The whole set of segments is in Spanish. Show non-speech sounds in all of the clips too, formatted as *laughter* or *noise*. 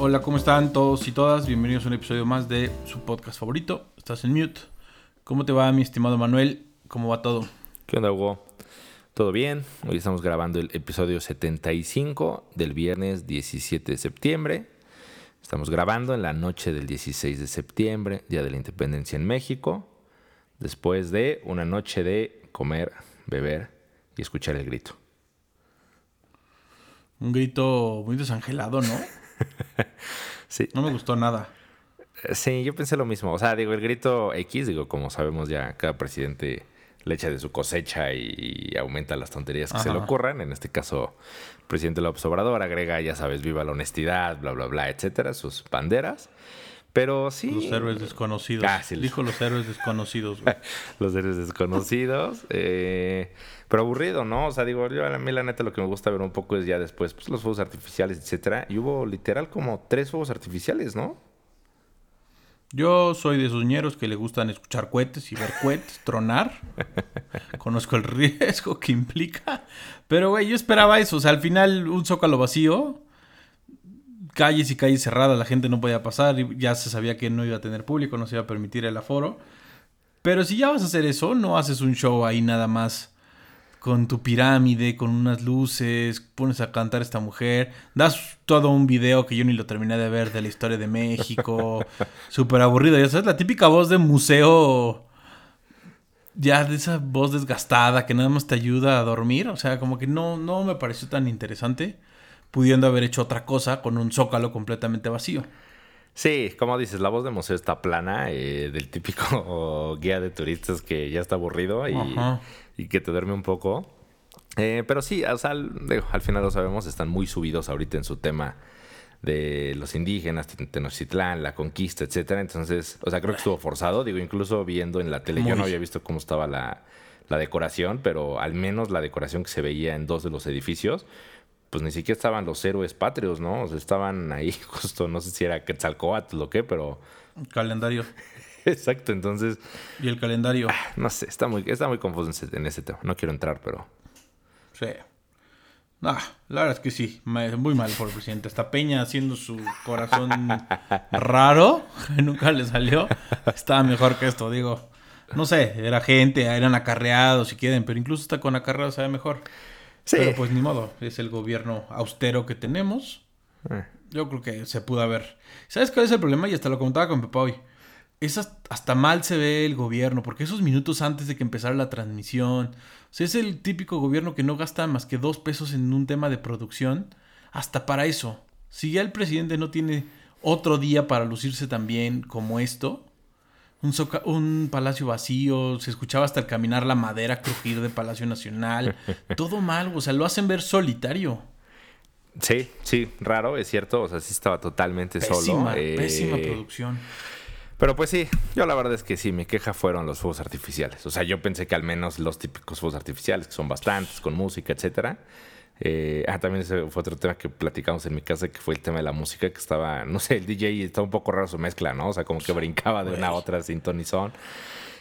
Hola, ¿cómo están todos y todas? Bienvenidos a un episodio más de su podcast favorito. Estás en mute. ¿Cómo te va, mi estimado Manuel? ¿Cómo va todo? ¿Qué onda, Hugo? ¿Todo bien? Hoy estamos grabando el episodio 75 del viernes 17 de septiembre. Estamos grabando en la noche del 16 de septiembre, Día de la Independencia en México, después de una noche de comer, beber y escuchar el grito. Un grito muy desangelado, ¿no? *laughs* sí. No me gustó nada. Sí, yo pensé lo mismo. O sea, digo, el grito X, digo, como sabemos ya, cada presidente le echa de su cosecha y aumenta las tonterías que se le ocurran. En este caso, el presidente López Obrador agrega, ya sabes, viva la honestidad, bla, bla, bla, etcétera, sus banderas. Pero sí. Los héroes desconocidos. Ah, Dijo los héroes desconocidos. *laughs* los héroes desconocidos. Eh, pero aburrido, ¿no? O sea, digo, yo a mí la neta lo que me gusta ver un poco es ya después pues, los fuegos artificiales, etcétera. Y hubo literal como tres fuegos artificiales, ¿no? Yo soy de esos ñeros que le gustan escuchar cohetes y ver cohetes *laughs* tronar. *laughs* Conozco el riesgo que implica. Pero, güey, yo esperaba eso. O sea, al final un zócalo vacío, calles y calles cerradas, la gente no podía pasar. Y ya se sabía que no iba a tener público, no se iba a permitir el aforo. Pero si ya vas a hacer eso, no haces un show ahí nada más con tu pirámide, con unas luces, pones a cantar a esta mujer, das todo un video que yo ni lo terminé de ver de la historia de México, *laughs* súper aburrido, ya sabes, la típica voz de museo, ya de esa voz desgastada que nada más te ayuda a dormir, o sea, como que no, no me pareció tan interesante, pudiendo haber hecho otra cosa con un zócalo completamente vacío. Sí, como dices, la voz de museo está plana, eh, del típico *laughs* guía de turistas que ya está aburrido y y que te duerme un poco. Eh, pero sí, al final lo sabemos, están muy subidos ahorita en su tema de los indígenas, Tenochtitlán, la conquista, etcétera. Entonces, o sea, creo que estuvo forzado. Digo, incluso viendo en la tele, yo no había visto cómo estaba la, decoración, pero al menos la decoración que se veía en dos de los edificios, pues ni siquiera estaban los héroes patrios, ¿no? O sea, estaban ahí *laughs* justo, no sé si era Quetzalcoatl o qué, pero... Calendario. *laughs* Exacto, entonces. ¿Y el calendario? Ah, no sé, está muy, está muy confuso en ese, tema. No quiero entrar, pero. Sí. Ah, la verdad es que sí, muy mal por el presidente. Esta Peña haciendo su corazón *laughs* raro, que nunca le salió, estaba mejor que esto, digo. No sé, era gente, eran acarreados si quieren, pero incluso está con acarreados sabe mejor. Sí. Pero pues ni modo, es el gobierno austero que tenemos. Eh. Yo creo que se pudo haber. ¿Sabes cuál es el problema? Y hasta lo comentaba con Pepa hoy es hasta mal se ve el gobierno, porque esos minutos antes de que empezara la transmisión, o sea, es el típico gobierno que no gasta más que dos pesos en un tema de producción, hasta para eso. Si ya el presidente no tiene otro día para lucirse tan bien como esto, un, un palacio vacío, se escuchaba hasta el caminar la madera crujir de Palacio Nacional, *laughs* todo mal, o sea, lo hacen ver solitario. Sí, sí, raro, es cierto, o sea, sí estaba totalmente solo. Pésima eh, producción. Pero pues sí, yo la verdad es que sí, mi queja fueron los fuegos artificiales. O sea, yo pensé que al menos los típicos fuegos artificiales, que son bastantes, con música, etcétera. Eh, ah, también ese fue otro tema que platicamos en mi casa, que fue el tema de la música, que estaba, no sé, el DJ estaba un poco raro su mezcla, ¿no? O sea, como que brincaba de una a otra sintonizón.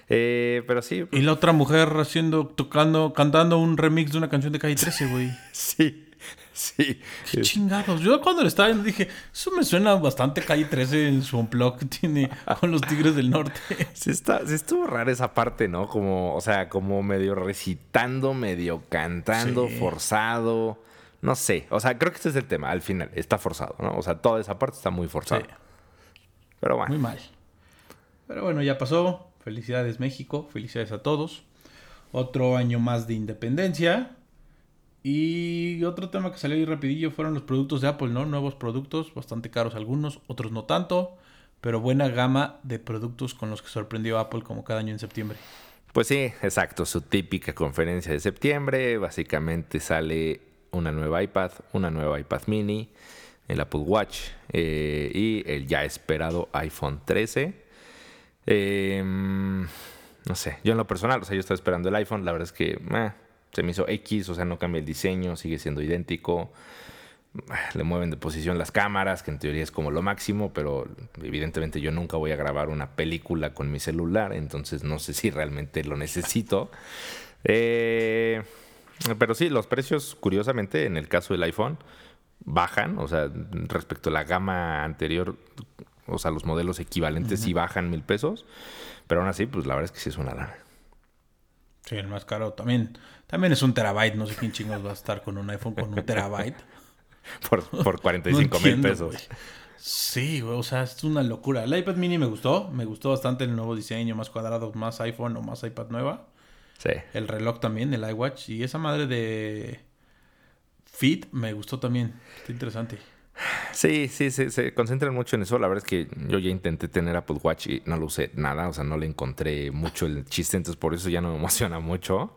Eh, pero sí. Y la otra mujer haciendo, tocando, cantando un remix de una canción de Calle 13, güey. *laughs* sí. Sí. Qué chingados. Yo cuando le estaba viendo dije, eso me suena bastante calle 13 en su unplug que tiene con los Tigres del Norte. *laughs* Sí, está, sí estuvo rara esa parte, ¿no? Como, o sea, como medio recitando, medio cantando, forzado. No sé. O sea, creo que ese es el tema. Al final, está forzado, ¿no? O sea, toda esa parte está muy forzada. Pero bueno. Muy mal. Pero bueno, ya pasó. Felicidades México. Felicidades a todos. Otro año más de independencia. Y otro tema que salió ahí rapidillo fueron los productos de Apple, ¿no? Nuevos productos, bastante caros algunos, otros no tanto, pero buena gama de productos con los que sorprendió Apple como cada año en septiembre. Pues sí, exacto, su típica conferencia de septiembre, básicamente sale una nueva iPad, una nueva iPad mini, el Apple Watch eh, y el ya esperado iPhone 13. Em, no sé, yo en lo personal, o sea, yo estaba esperando el iPhone, la verdad es que... se me hizo X, o sea, no cambia el diseño, sigue siendo idéntico. Le mueven de posición las cámaras, que en teoría es como lo máximo, pero evidentemente yo nunca voy a grabar una película con mi celular, entonces no sé si realmente lo necesito. *laughs* Eh, pero sí, los precios, curiosamente, en el caso del iPhone, bajan, o sea, respecto a la gama anterior, o sea, los modelos equivalentes sí bajan mil pesos, pero aún así, pues la verdad es que sí es una lana. Sí, el más caro también. También es un terabyte. No sé quién chingos va a estar con un iPhone con un terabyte. *laughs* por, por *laughs* 45 mil pesos. Sí, güey, o sea, es una locura. El iPad mini me gustó. Me gustó bastante el nuevo diseño, más cuadrado, más iPhone o más iPad nueva. Sí. El reloj también, el iWatch. Y esa madre de Fit me gustó también. Está interesante. Sí, sí, se concentran mucho en eso. La verdad es que yo ya intenté tener Apple Watch y no lo usé nada, o sea, no le encontré mucho el chiste, entonces por eso ya no me *laughs* emociona mucho.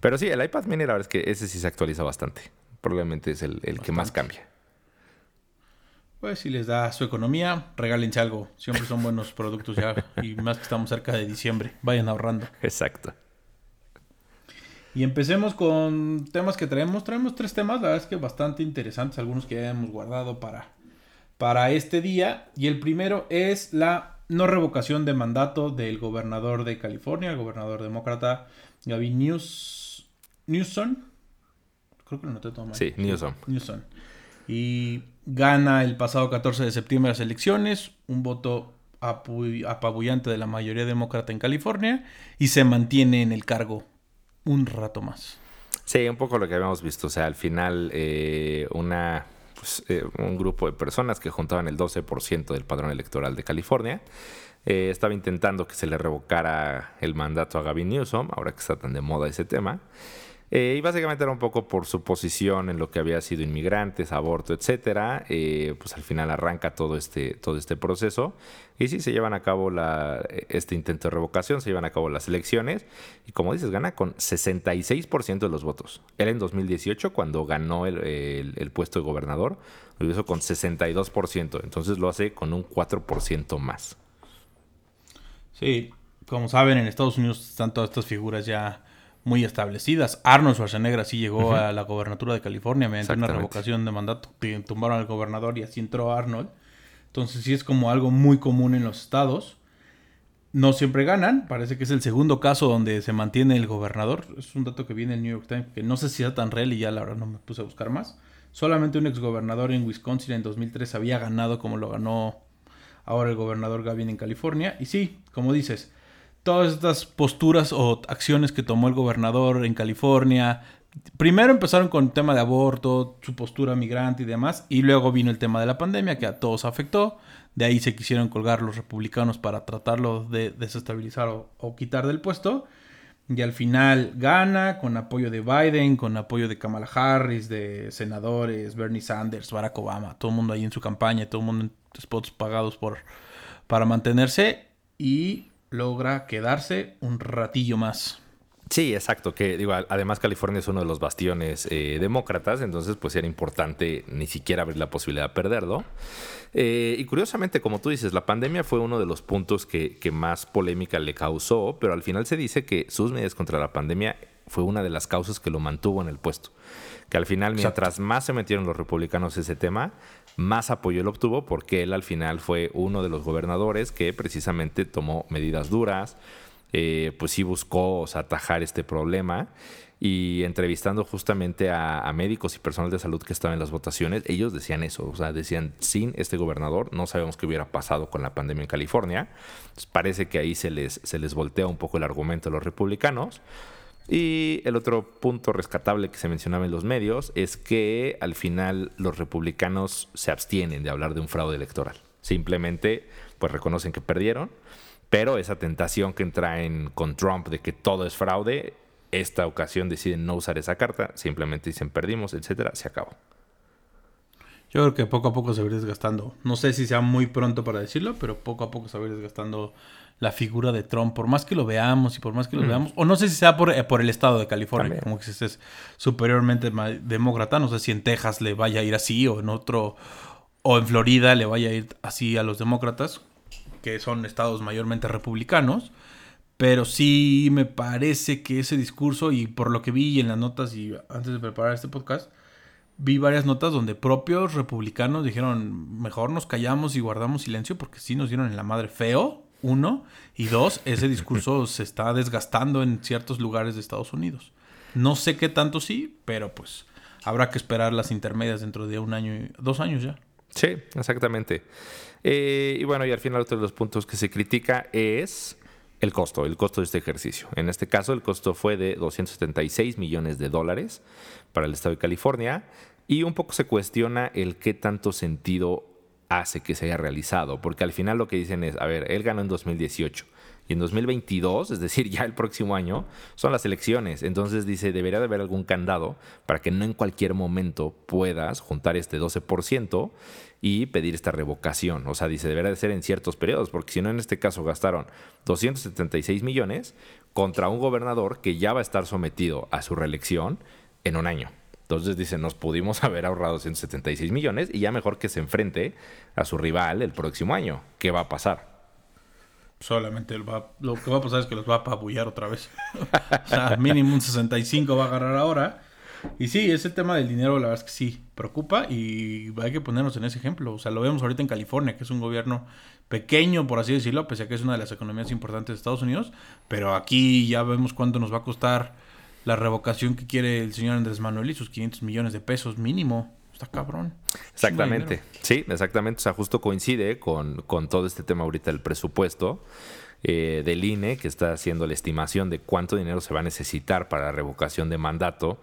Pero sí, el iPad mini, la verdad es que ese sí se actualiza bastante. Probablemente es el, que más cambia. Pues si les da su economía, regálense algo. Siempre son buenos productos ya. Y más que estamos cerca de diciembre. Vayan ahorrando. Exacto. Y empecemos con temas que traemos. Traemos tres temas, la verdad es que bastante interesantes, algunos que ya hemos guardado para, para este día. Y el primero es la no revocación de mandato del gobernador de California, el gobernador demócrata Gavin News, Newsom. Creo que lo noté todo mal. Sí, Newsom. Newsom. Y gana el pasado 14 de septiembre las elecciones, un voto apabullante de la mayoría demócrata en California y se mantiene en el cargo un rato más. Sí, un poco lo que habíamos visto. O sea, al final, eh, una, pues, eh, un grupo de personas que juntaban el 12% del padrón electoral de California eh, estaba intentando que se le revocara el mandato a Gavin Newsom, ahora que está tan de moda ese tema. Eh, y básicamente era un poco por su posición en lo que había sido inmigrantes, aborto, etcétera. Eh, pues al final arranca todo este, todo este proceso. Y sí, se llevan a cabo este intento de revocación, se llevan a cabo las elecciones. Y como dices, gana con 66% de los votos. Él en 2018, cuando ganó el, el puesto de gobernador, lo hizo con 62%. Entonces lo hace con un 4% más. Sí, como saben, en Estados Unidos están todas estas figuras ya muy establecidas. Arnold Schwarzenegger sí llegó a la gobernatura de California mediante una revocación de mandato. Tumbaron al gobernador y así entró Arnold. Entonces sí es como algo muy común en los estados. No siempre ganan. Parece que es el segundo caso donde se mantiene el gobernador. Es un dato que viene en el New York Times, que no sé si es tan real y ya la verdad no me puse a buscar más. Solamente un exgobernador en Wisconsin en 2003 había ganado como lo ganó ahora el gobernador Gavin en California. Y sí, como dices, todas estas posturas o acciones que tomó el gobernador en California. Primero empezaron con el tema de aborto, su postura migrante y demás, y luego vino el tema de la pandemia que a todos afectó. De ahí se quisieron colgar los republicanos para tratarlo de desestabilizar o, quitar del puesto. Y al final gana con apoyo de Biden, con apoyo de Kamala Harris, de senadores, Bernie Sanders, Barack Obama, todo el mundo ahí en su campaña, todo el mundo en spots pagados por, para mantenerse. Y logra quedarse un ratillo más. Sí, exacto. Que digo, además California es uno de los bastiones eh, demócratas, entonces pues era importante ni siquiera abrir la posibilidad de perderlo. Eh, y curiosamente, como tú dices, la pandemia fue uno de los puntos que, que, más polémica le causó, pero al final se dice que sus medidas contra la pandemia fue una de las causas que lo mantuvo en el puesto. Que al final, mientras más se metieron los republicanos ese tema, más apoyo él obtuvo porque él al final fue uno de los gobernadores que precisamente tomó medidas duras, eh, pues sí buscó atajar este problema y entrevistando justamente a, médicos y personal de salud que estaban en las votaciones, ellos decían eso, o sea, decían, sin este gobernador no sabemos qué hubiera pasado con la pandemia en California. parece que ahí se les, se les voltea un poco el argumento a los republicanos. Y el otro punto rescatable que se mencionaba en los medios es que al final los republicanos se abstienen de hablar de un fraude electoral. Simplemente pues reconocen que perdieron, pero esa tentación que traen con Trump de que todo es fraude, esta ocasión deciden no usar esa carta, simplemente dicen perdimos, etcétera, se acabó. Yo creo que poco a poco se va a ir desgastando. No sé si sea muy pronto para decirlo, pero poco a poco se va a ir desgastando la figura de Trump, por más que lo veamos y por más que lo mm. veamos, o no sé si sea por, eh, por el estado de California, como que es superiormente demócrata, no sé si en Texas le vaya a ir así o en otro, o en Florida le vaya a ir así a los demócratas, que son estados mayormente republicanos, pero sí me parece que ese discurso, y por lo que vi en las notas y antes de preparar este podcast, vi varias notas donde propios republicanos dijeron, mejor nos callamos y guardamos silencio porque sí nos dieron en la madre feo uno. Y dos, ese discurso *laughs* se está desgastando en ciertos lugares de Estados Unidos. No sé qué tanto sí, pero pues habrá que esperar las intermedias dentro de un año, y, dos años ya. Sí, exactamente. Eh, y bueno, y al final otro de los puntos que se critica es el costo, el costo de este ejercicio. En este caso, el costo fue de 276 millones de dólares para el estado de California y un poco se cuestiona el qué tanto sentido hace que se haya realizado, porque al final lo que dicen es, a ver, él ganó en 2018 y en 2022, es decir, *laughs* ya el próximo año, son las elecciones. Entonces dice, debería de haber algún candado para que no en cualquier momento puedas juntar este 12% y pedir esta revocación. O sea, dice, debería de ser en ciertos periodos, porque si no, en este caso gastaron 276 millones contra un gobernador que ya va a estar sometido a su reelección en un año. Entonces dice, nos pudimos *laughs* haber ahorrado 176 millones y ya mejor que se enfrente a su rival el próximo año. ¿Qué va a pasar? Solamente va, lo que va a pasar es que los va a apabullar otra vez. *laughs* o sea, mínimo un 65 va a agarrar ahora. Y sí, ese tema del dinero, la verdad es que sí, preocupa y hay que ponernos en ese ejemplo. O sea, lo vemos ahorita en California, que es un gobierno pequeño, por así decirlo, pese a que es una de las economías importantes de Estados Unidos. Pero aquí ya vemos cuánto nos va a costar la revocación que quiere el señor Andrés Manuel y sus 500 millones de pesos mínimo. Está cabrón. Exactamente. Sí, exactamente. O sea, justo coincide con, con todo este tema ahorita del presupuesto eh, del INE, que está haciendo la estimación de cuánto dinero se va a necesitar para la revocación de mandato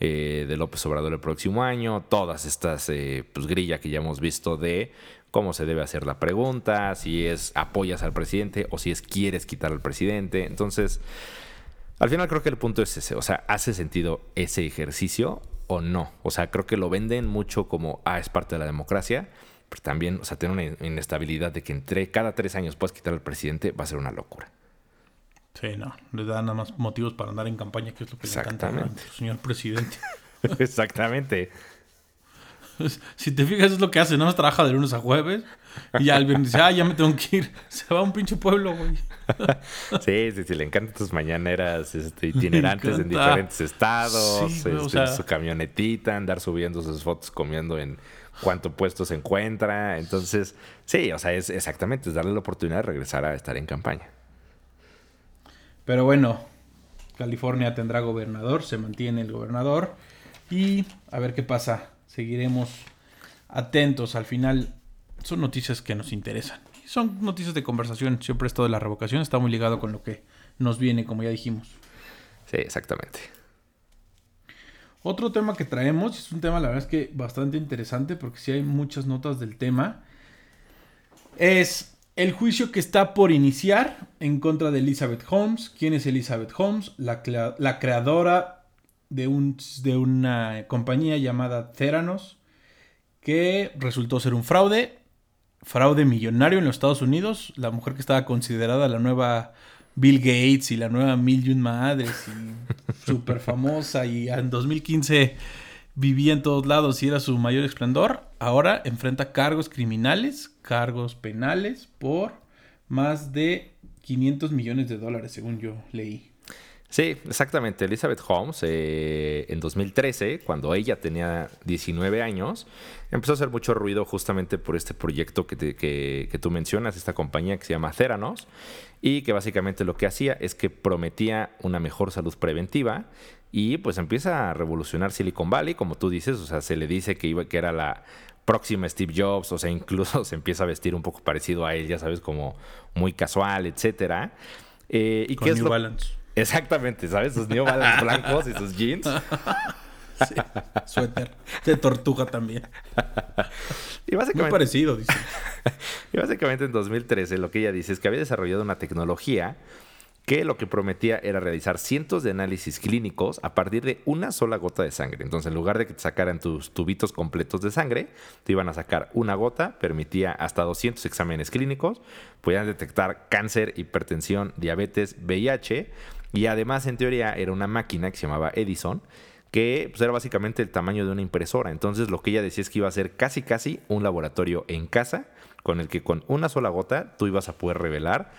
eh, de López Obrador el próximo año. Todas estas eh, pues, grillas que ya hemos visto de cómo se debe hacer la pregunta, si es apoyas al presidente o si es quieres quitar al presidente. Entonces, al final creo que el punto es ese. O sea, ¿hace sentido ese ejercicio? o no. O sea, creo que lo venden mucho como, ah, es parte de la democracia, pero también, o sea, tiene una inestabilidad de que entre cada tres años puedes quitar al presidente, va a ser una locura. Sí, no, le da nada más motivos para andar en campaña, que es lo que le encanta al señor presidente. *laughs* Exactamente. *laughs* Si te fijas, es lo que hace, ¿no? Trabaja de lunes a jueves y ya el viernes dice, ah, ya me tengo que ir. *laughs* Se va a un pinche pueblo, güey. *laughs* sí, sí, sí, le encantan tus mañaneras este, *laughs* itinerantes en diferentes estados, este, su camionetita, andar subiendo sus fotos comiendo en cuánto puesto se encuentra. Entonces, sí, o sea, es exactamente, es darle la oportunidad de regresar a estar en campaña. Pero bueno, California tendrá gobernador, se mantiene el gobernador y a ver qué pasa. Seguiremos atentos. Al final son noticias que nos interesan son noticias de conversación. Siempre esto de la revocación está muy ligado con lo que nos viene, como ya dijimos. Sí, exactamente. Otro tema que traemos, es un tema la verdad es que bastante interesante porque sí hay muchas notas del tema, es el juicio que está por iniciar en contra de Elizabeth Holmes. ¿Quién es Elizabeth Holmes? La, la creadora de, un, de una compañía llamada Theranos que resultó ser un fraude fraude millonario en los Estados Unidos, la mujer que estaba considerada la nueva Bill Gates y la nueva Million Madres y *laughs* súper famosa y en 2015 vivía en todos lados y era su mayor esplendor, ahora enfrenta cargos criminales, cargos penales por más de 500 millones de dólares, según yo leí. Sí, exactamente. Elizabeth Holmes, eh, en 2013, cuando ella tenía 19 años, empezó a hacer mucho ruido justamente por este proyecto que, que, tú mencionas, esta compañía que se llama Theranos, y que básicamente lo que hacía es que prometía una mejor salud preventiva y pues empieza a revolucionar Silicon Valley, como tú dices, o sea, se le dice que, iba, que era la próxima Steve Jobs, o sea, incluso *laughs* se empieza a vestir un poco parecido a él, ya sabes, como muy casual, etcétera. Eh, y Con New Balance. Exactamente, ¿sabes? Sus New Balance *laughs* blancos y sus jeans. Sí, suéter. De tortuga también. Y básicamente, Muy parecido, dice. *laughs* Y básicamente en 2013 lo que ella dice es que había desarrollado una tecnología que lo que prometía era realizar cientos de análisis clínicos a partir de una sola gota de sangre. Entonces, en lugar de que te sacaran tus tubitos completos de sangre, te iban a sacar una gota, permitía hasta 200 exámenes clínicos, podían detectar cáncer, hipertensión, diabetes, VIH, y además, en teoría, era una máquina que se llamaba Edison, que pues, era básicamente el tamaño de una impresora. Entonces, lo que ella decía es que iba a ser casi, casi un laboratorio en casa, con el que con una sola gota tú ibas a poder revelar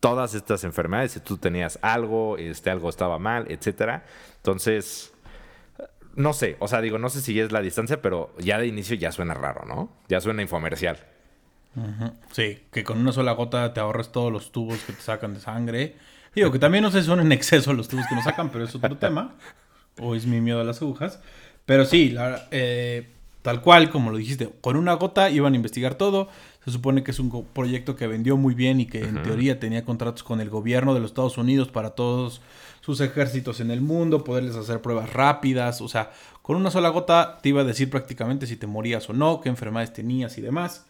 todas estas enfermedades, si tú tenías algo, este, algo estaba mal, etcétera. Entonces, no sé, o sea, digo, no sé si es la distancia, pero ya de inicio ya suena raro, ¿no? Ya suena infomercial. Sí, que con una sola gota te ahorres todos los tubos que te sacan de sangre Digo que también no sé si son en exceso los tubos que nos sacan, pero es otro *laughs* tema. O es mi miedo a las agujas. Pero sí, eh, tal cual, como lo dijiste, con una gota iban a investigar todo. Se supone que es un proyecto que vendió muy bien y que en teoría tenía contratos con el gobierno de los Estados Unidos para todos sus ejércitos en el mundo, poderles hacer pruebas rápidas. O sea, con una sola gota te iba a decir prácticamente si te morías o no, qué enfermedades tenías y demás.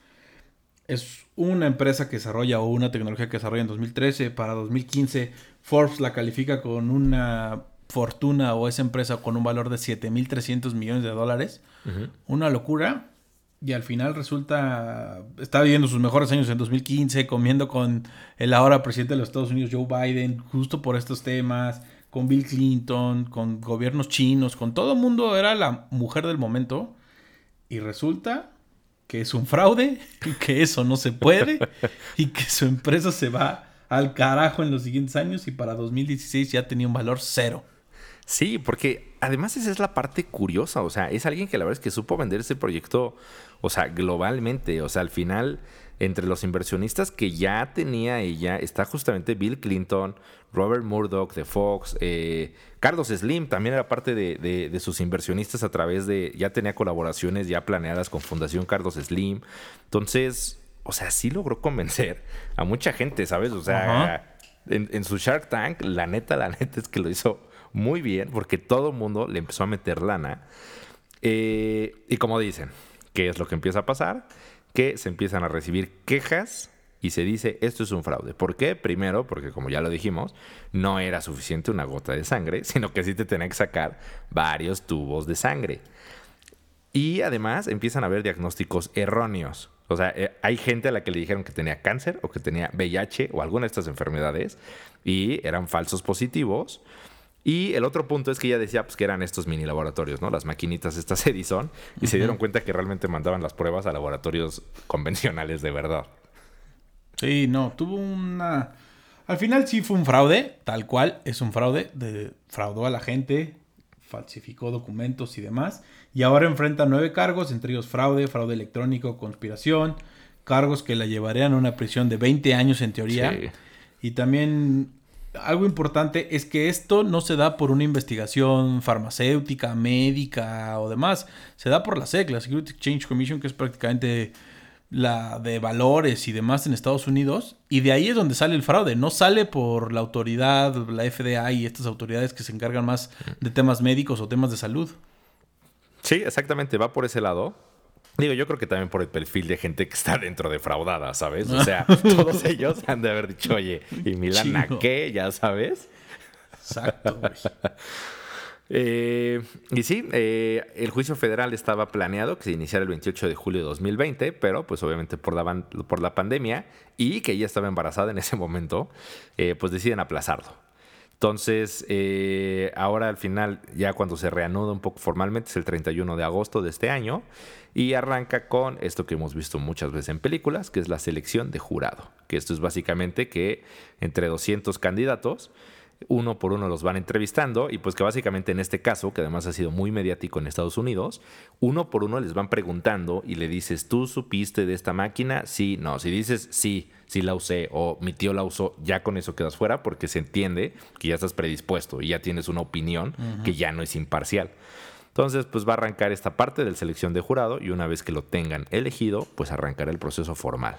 Es una empresa que desarrolla o una tecnología que desarrolla en 2013. Para 2015, Forbes la califica con una fortuna o esa empresa con un valor de 7.300 millones de dólares. Una locura. Y al final resulta, está viviendo sus mejores años en 2015, comiendo con el ahora presidente de los Estados Unidos, Joe Biden, justo por estos temas, con Bill Clinton, con gobiernos chinos, con todo el mundo, era la mujer del momento. Y resulta que es un fraude, que eso no se puede y que su empresa se va al carajo en los siguientes años y para 2016 ya tenía un valor cero. Sí, porque además esa es la parte curiosa, o sea, es alguien que la verdad es que supo vender ese proyecto, o sea, globalmente, o sea, al final, entre los inversionistas que ya tenía ella, está justamente Bill Clinton, Robert Murdoch de Fox, eh, Carlos Slim también era parte de, de, sus inversionistas a través de, ya tenía colaboraciones ya planeadas con Fundación Carlos Slim, entonces, o sea, sí logró convencer a mucha gente, ¿sabes? O sea, en, en su Shark Tank, la neta, la neta es que lo hizo muy bien porque todo el mundo le empezó a meter lana. Eh, y como dicen, ¿qué es lo que empieza a pasar? Que se empiezan a recibir quejas y se dice esto es un fraude. ¿Por qué? Primero, porque como ya lo dijimos, no era suficiente una gota de sangre, *laughs* sino que sí te tenía que sacar varios tubos de sangre. Y además empiezan a haber diagnósticos erróneos. O sea, eh, hay gente a la que le dijeron que tenía cáncer o que tenía VIH o alguna de estas enfermedades y eran falsos positivos. Y el otro punto es que ella decía pues, que eran estos mini laboratorios, ¿no? Las maquinitas estas *laughs* Edison, y se dieron cuenta que realmente mandaban las pruebas a laboratorios convencionales de verdad. Sí, no, tuvo una... Al final sí fue un fraude, tal cual, es un fraude, de... fraudó a la gente, falsificó documentos y demás, y ahora enfrenta nueve cargos, entre ellos fraude, fraude electrónico, conspiración, cargos que la llevarían a una prisión de 20 años en teoría. Y también algo importante es que esto no se da por una investigación farmacéutica, médica o demás. Se da por la SEC, la Security Exchange Commission, que es prácticamente la de valores y demás en Estados Unidos. Y de ahí es donde sale el fraude. No sale por la autoridad, la FDA y estas autoridades que se encargan más de temas médicos o temas de salud. Sí, exactamente. Va por ese lado. Digo, yo creo que también por el perfil de gente que está dentro defraudada, ¿sabes? O sea, *laughs* todos ellos han de haber dicho, oye, ¿y Milana qué? Ya sabes. Exacto, *laughs* eh, y sí, eh, el juicio federal estaba planeado que se iniciara el 28 de julio de 2020, pero pues obviamente por la, por la pandemia y que ella estaba embarazada en ese momento, eh, pues deciden aplazarlo. Entonces, eh, ahora al final, ya cuando se reanuda un poco formalmente, es el 31 de agosto de este año, y arranca con esto que hemos visto muchas veces en películas, que es la selección de jurado, que esto es básicamente que entre 200 candidatos, uno por uno los van entrevistando y pues que básicamente en este caso, que además ha sido muy mediático en Estados Unidos, uno por uno les van preguntando y le dices, ¿tú supiste de esta máquina? Sí, no, si dices sí, sí la usé o mi tío la usó, ya con eso quedas fuera porque se entiende que ya estás predispuesto y ya tienes una opinión que ya no es imparcial. Entonces, pues va a arrancar esta parte de la selección de jurado y una vez que lo tengan elegido, pues arrancará el proceso formal.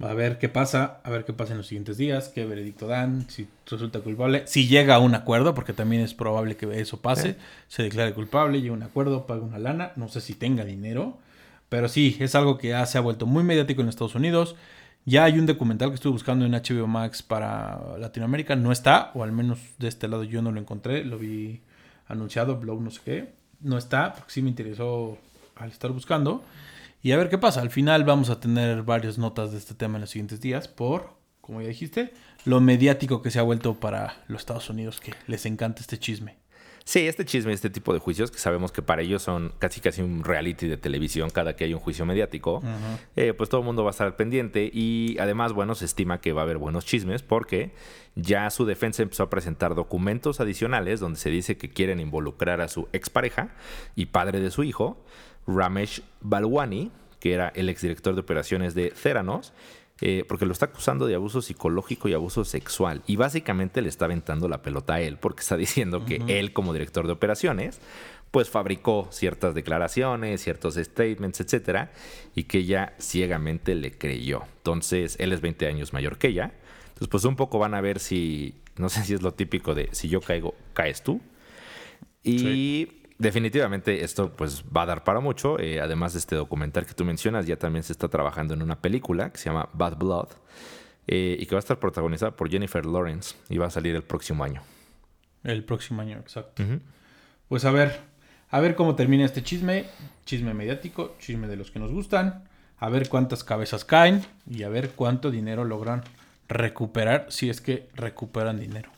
A ver qué pasa, a ver qué pasa en los siguientes días, qué veredicto dan, si resulta culpable, si llega a un acuerdo, porque también es probable que eso pase, se declare culpable, llega a un acuerdo, paga una lana, no sé si tenga dinero, pero sí, es algo que ya se ha vuelto muy mediático en Estados Unidos. Ya hay un documental que estuve buscando en HBO Max para Latinoamérica, no está, o al menos de este lado yo no lo encontré, lo vi anunciado, blog no sé qué, no está, porque sí me interesó al estar buscando. Y a ver qué pasa. Al final vamos a tener varias notas de este tema en los siguientes días por, como ya dijiste, lo mediático que se ha vuelto para los Estados Unidos, que les encanta este chisme. Sí, este chisme, este tipo de juicios, que sabemos que para ellos son casi casi un reality de televisión cada que hay un juicio mediático, eh, pues todo el mundo va a estar al pendiente y además, bueno, se estima que va a haber buenos chismes porque ya su defensa empezó a presentar documentos adicionales donde se dice que quieren involucrar a su expareja y padre de su hijo Ramesh Balwani, que era el exdirector de operaciones de Theranos, eh, porque lo está acusando de abuso psicológico y abuso sexual. Y básicamente le está aventando la pelota a él, porque está *laughs* diciendo que él, como director de operaciones, pues fabricó ciertas declaraciones, ciertos statements, etcétera, y que ella ciegamente le creyó. Entonces, él es 20 años mayor que ella. Entonces, pues un poco van a ver si, no sé si es lo típico de si yo caigo, caes tú. Y definitivamente esto pues va a dar para mucho. Eh, además de este documental que tú mencionas, ya también se está trabajando en una película que se llama Bad Blood eh, y que va a estar protagonizada por Jennifer Lawrence y va a salir el próximo año. El próximo año, exacto. Pues a ver, a ver cómo termina este chisme, chisme mediático, chisme de los que nos gustan, a ver cuántas cabezas caen y a ver cuánto dinero logran recuperar si es que recuperan dinero.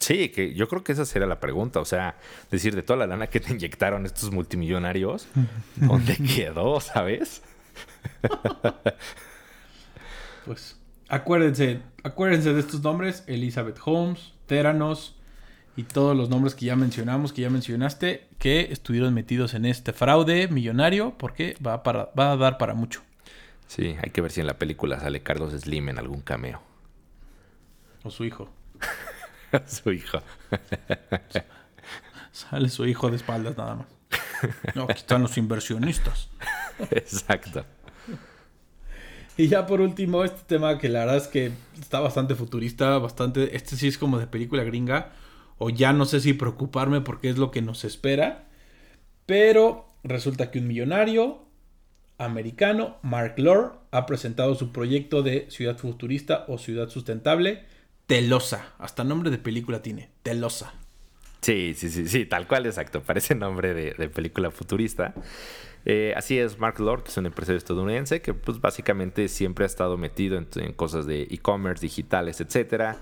Sí, que yo creo que esa sería la pregunta. O sea, decir, de toda la lana que te inyectaron estos multimillonarios, ¿dónde quedó, sabes? *laughs* pues acuérdense, acuérdense de estos nombres: Elizabeth Holmes, Teranos y todos los nombres que ya mencionamos, que ya mencionaste, que estuvieron metidos en este fraude millonario, porque va, para, va a dar para mucho. Sí, hay que ver si en la película sale Carlos Slim en algún cameo. O su hijo. *laughs* su hijo. Sale su hijo de espaldas nada más. No, aquí están los inversionistas. Exacto. Y ya por último, este tema que la verdad es que está bastante futurista, bastante. Este sí es como de película gringa. O ya no sé si preocuparme porque es lo que nos espera. Pero resulta que un millonario americano, Mark Lore, ha presentado su proyecto de ciudad futurista o ciudad sustentable Telosa. Hasta nombre de película tiene. Telosa. Sí, sí, sí, sí, tal cual, exacto. Parece nombre de, película futurista. Eh, así es, Mark Lord, que es un empresario estadounidense que pues básicamente siempre ha estado metido en, cosas de e-commerce, digitales, etcétera.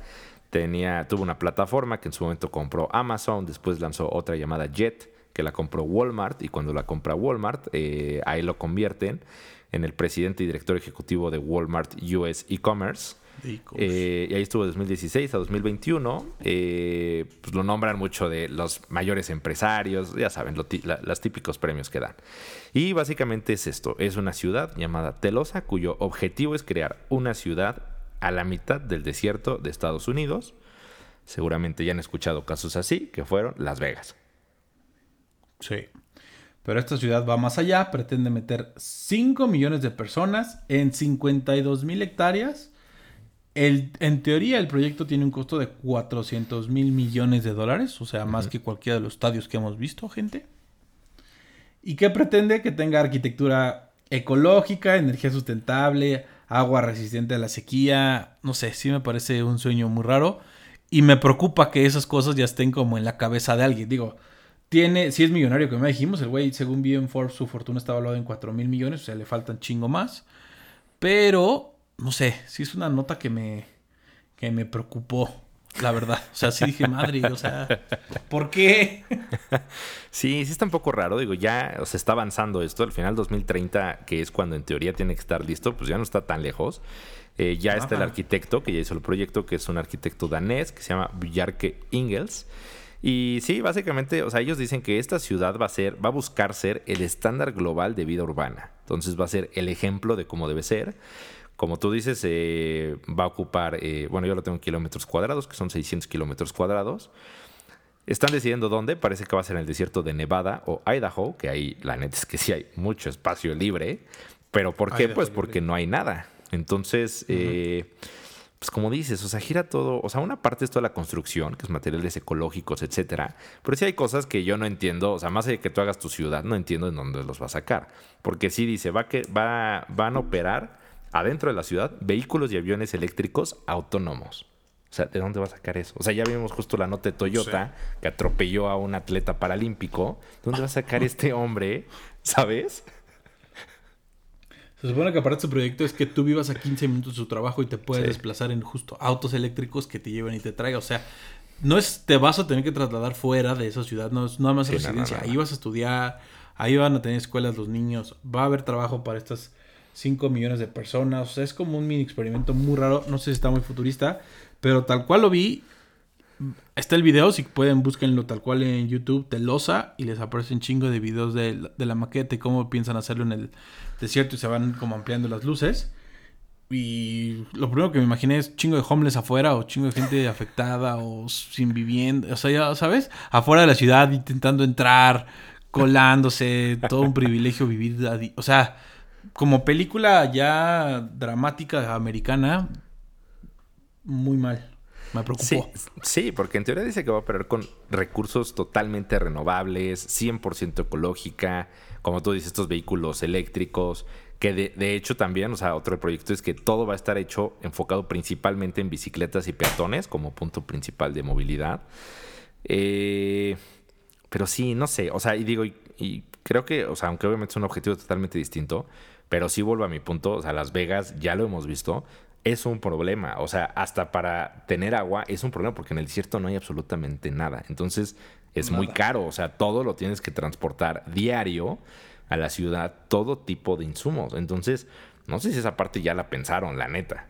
Tenía, tuvo una plataforma que en su momento compró Amazon, después lanzó otra llamada Jet, que la compró Walmart, y cuando la compra Walmart, eh, ahí lo convierten en el presidente y director ejecutivo de Walmart US E-Commerce. Eh, y ahí estuvo de 2016 a 2021. Eh, pues lo nombran mucho de los mayores empresarios, ya saben, los típicos premios que dan. Y básicamente es esto: es una ciudad llamada Telosa, cuyo objetivo es crear una ciudad a la mitad del desierto de Estados Unidos. Seguramente ya han escuchado casos así, que fueron Las Vegas. Sí. Pero esta ciudad va más allá, pretende meter 5 millones de personas en 52 mil hectáreas en teoría, el proyecto tiene un costo de 400 mil millones de dólares, o sea, más que cualquiera de los estadios que hemos visto, gente. ¿Y qué pretende? Que tenga arquitectura ecológica, energía sustentable, agua resistente a la sequía. No sé, sí me parece un sueño muy raro. Y me preocupa que esas cosas ya estén como en la cabeza de alguien. Digo, tiene, si es millonario, como dijimos, el güey, según vi en Forbes, su fortuna estaba hablado en 4 mil millones, o sea, le faltan chingo más. Pero no sé, sí es una nota que me, que me preocupó, la verdad. O sea, sí dije, madre, o sea, ¿por qué? *laughs* Sí, sí está un poco raro. Digo, ya se está avanzando esto. Al final 2030, que es cuando en teoría tiene que estar listo, pues ya no está tan lejos. Eh, ya está el arquitecto que ya hizo el proyecto, que es un arquitecto danés que se llama Bjarke Ingels. Y sí, básicamente, o sea, ellos dicen que esta ciudad va a ser, va a buscar ser el estándar global de vida urbana. Entonces va a ser el ejemplo de cómo debe ser como tú dices, eh, va a ocupar, eh, bueno, yo lo tengo en kilómetros cuadrados, que son 600 kilómetros cuadrados. Están decidiendo dónde, parece que va a ser en el desierto de Nevada o Idaho, que ahí la neta es que sí hay mucho espacio libre. ¿Pero por qué? pues porque no hay nada. Entonces, eh, pues como dices, o sea, gira todo, o sea, una parte es toda la construcción, que es materiales ecológicos, etcétera, pero sí hay cosas que yo no entiendo, o sea, más allá de que tú hagas tu ciudad, no entiendo en dónde los va a sacar, porque sí dice, va que va, van a operar adentro de la ciudad vehículos y aviones eléctricos autónomos. O sea, ¿de dónde va a sacar eso? O sea, ya vimos justo la nota de Toyota que atropelló a un atleta paralímpico. ¿Dónde va a sacar este hombre? ¿Sabes? Se supone que aparte de su proyecto es que tú vivas a 15 minutos de su trabajo y te puedes desplazar en justo autos eléctricos que te lleven y te traigan. O sea, no es te vas a tener que trasladar fuera de esa ciudad, no es nada más residencia. ahí vas a estudiar, ahí van a tener escuelas los niños, va a haber trabajo para estas 5 millones de personas. O sea, es como un mini experimento muy raro. No sé si está muy futurista, pero tal cual lo vi. Está el video, si pueden búsquenlo tal cual en YouTube, Telosa, y les aparece un chingo de videos de, la maqueta y cómo piensan hacerlo en el desierto y se van como ampliando las luces. Y lo primero que me imaginé es chingo de homeless afuera o chingo de gente *laughs* afectada o sin vivienda. O sea, ya sabes, afuera de la ciudad intentando entrar, colándose, todo un privilegio vivir. O sea, como película ya dramática americana, muy mal. Me preocupó. Sí, porque en teoría dice que va a operar con recursos totalmente renovables, 100% ecológica, como tú dices, estos vehículos eléctricos, que de, hecho también, o sea, otro proyecto es que todo va a estar hecho enfocado principalmente en bicicletas y peatones como punto principal de movilidad. Eh, pero sí, no sé, o sea, y digo, y, creo que, o sea, aunque obviamente es un objetivo totalmente distinto, pero sí vuelvo a mi punto, o sea, Las Vegas ya lo hemos visto, es un problema, o sea, hasta para tener agua es un problema porque en el desierto no hay absolutamente nada, entonces es muy caro, o sea, todo lo tienes que transportar diario a la ciudad todo tipo de insumos. Entonces, no sé si esa parte ya la pensaron, la neta.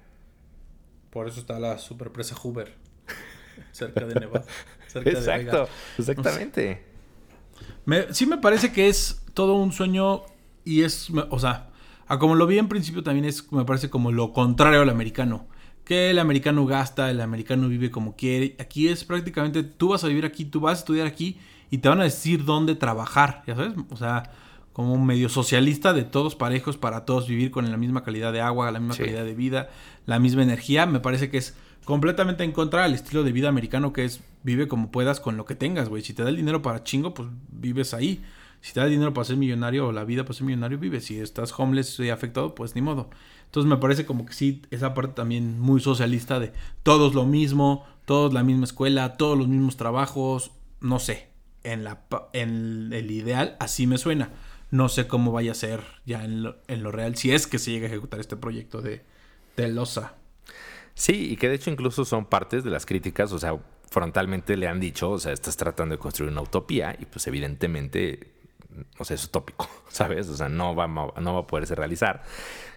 Por eso está la superpresa Hoover. cerca de Nevada. Exacto, exactamente. sí me parece que es todo un sueño y es, o sea, a como lo vi en principio también es, me parece como lo contrario al americano. Que el americano gasta, el americano vive como quiere. Aquí es prácticamente, tú vas a vivir aquí, tú vas a estudiar aquí y te van a decir dónde trabajar, ya sabes. O sea, como un medio socialista de todos parejos para todos vivir con la misma calidad de agua, la misma calidad de vida, la misma energía, me parece que es completamente en contra del estilo de vida americano que es vive como puedas con lo que tengas, güey. Si te da el dinero para chingo, pues vives ahí. Si te da dinero para ser millonario o la vida para ser millonario, vives. Si estás homeless y afectado, pues ni modo. Entonces me parece como que sí, esa parte también muy socialista de todos lo mismo, todos la misma escuela, todos los mismos trabajos, no sé. En, la, en el ideal así me suena. No sé cómo vaya a ser ya en lo, real, si es que se llega a ejecutar este proyecto de, de LOSA. Sí, y que de hecho incluso son partes de las críticas, o sea, frontalmente le han dicho, o sea, estás tratando de construir una utopía y pues evidentemente, o sea, es utópico, *laughs* ¿sabes? O sea, no va, no va a poderse realizar.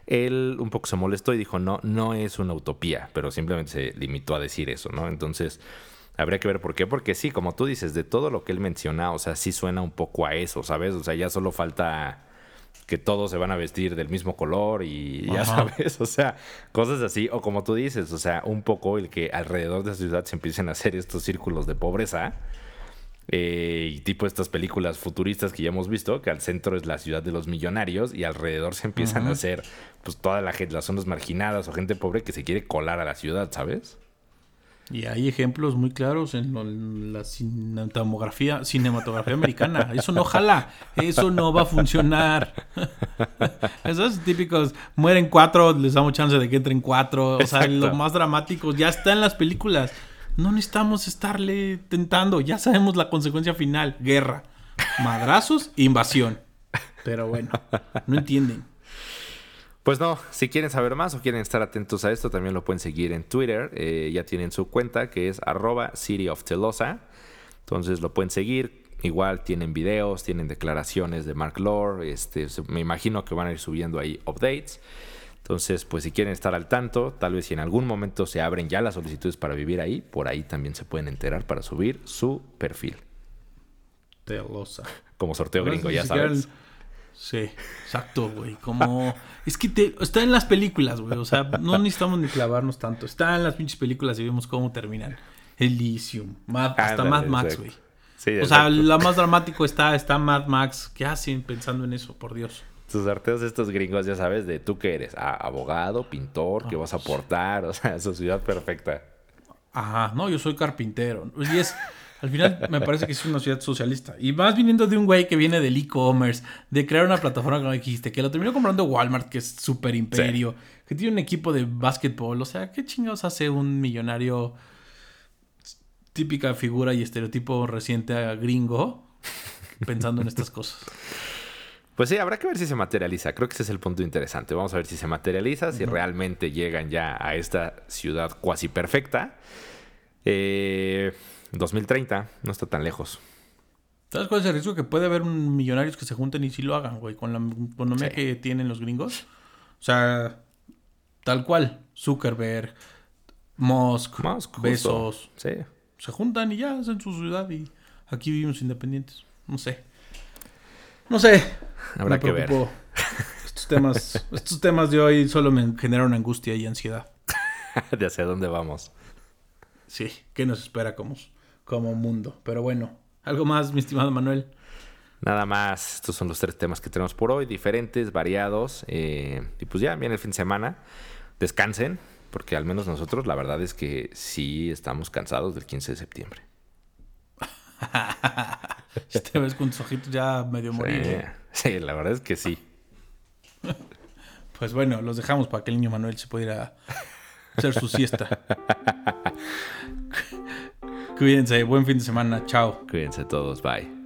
Él un poco se molestó y dijo, no, no es una utopía, pero simplemente se limitó a decir eso, ¿no? Entonces, Habría que ver por qué, porque sí, como tú dices, de todo lo que él menciona, o sea, sí suena un poco a eso, ¿sabes? O sea, ya solo falta que todos se van a vestir del mismo color y ya sabes, *laughs* o sea, cosas así, o como tú dices, o sea, un poco el que alrededor de la ciudad se empiecen a hacer estos círculos de pobreza. Eh, y tipo estas películas futuristas que ya hemos visto, que al centro es la ciudad de los millonarios y alrededor se empiezan a hacer pues toda la gente, las zonas marginadas o gente pobre que se quiere colar a la ciudad, ¿sabes? Y hay ejemplos muy claros en, la cinematografía, cinematografía americana. *laughs* Eso no jala, eso no va a funcionar. *laughs* Esos típicos, mueren cuatro, les damos chance de que entren cuatro. O sea, lo más dramático ya está en las películas. No necesitamos estarle tentando, ya sabemos la consecuencia final, guerra, madrazos, invasión. Pero bueno, no entienden. Pues no, si quieren saber más o quieren estar atentos a esto, también lo pueden seguir en Twitter. Eh, ya tienen su cuenta que es arroba City of Telosa. Entonces lo pueden seguir. Igual tienen videos, tienen declaraciones de Mark Lore. Este, me imagino que van a ir subiendo ahí updates. Entonces, pues si quieren estar al tanto, tal vez si en algún momento se abren ya las solicitudes para vivir ahí, por ahí también se pueden enterar para subir su perfil. Telosa. Como sorteo gringo, ya sabes. Sí, exacto, güey. Como. Es que te... está en las películas, güey. O sea, no necesitamos ni clavarnos tanto. Está en las pinches películas y vemos cómo terminan. Elysium. hasta Mad Max, güey. Sí, o sea, lo más dramático está, está Mad Max. ¿Qué hacen pensando en eso, por Dios? Tus arteos estos gringos, ya sabes, de tú que eres ah, abogado, pintor, ¿qué vas a aportar, *laughs* o sea, sociedad perfecta. Ajá, no, yo soy carpintero. Y es, al final me parece que es una ciudad socialista. Y más viniendo de un güey que viene del e-commerce, de crear una plataforma que no dijiste, que lo terminó comprando Walmart, que es super imperio, que tiene un equipo de básquetbol. O sea, ¿qué chingados hace un millonario típica figura y estereotipo reciente a gringo pensando en estas cosas? Pues sí, habrá que ver si se materializa. Creo que ese es el punto interesante. Vamos a ver si se materializa, si realmente llegan ya a esta ciudad cuasi perfecta. Eh, 2030, no está tan lejos. ¿Sabes cuál es el riesgo? Que puede haber millonarios que se junten y sí lo hagan, güey, con la economía que tienen los gringos. O sea, tal cual. Zuckerberg, Musk, Besos. Sí. Se juntan y ya hacen su ciudad y aquí vivimos independientes. No sé. No sé. Habrá que ver. temas, *laughs* estos temas de hoy solo me generaron angustia y ansiedad. *laughs* de hacia dónde vamos. Sí, ¿qué nos espera como, como mundo? Pero bueno, ¿algo más, mi estimado Manuel? Nada más, estos son los tres temas que tenemos por hoy, diferentes, variados. Eh, y pues ya, viene el fin de semana. Descansen, porque al menos nosotros la verdad es que sí estamos cansados del 15 de septiembre. *laughs* te ves con tus ojitos ya medio morir. ¿eh? Sí, la verdad es que sí. Pues bueno, los dejamos para que el niño Manuel se pudiera hacer su siesta. *laughs* Cuídense, buen fin de semana, chao. Cuídense todos, bye.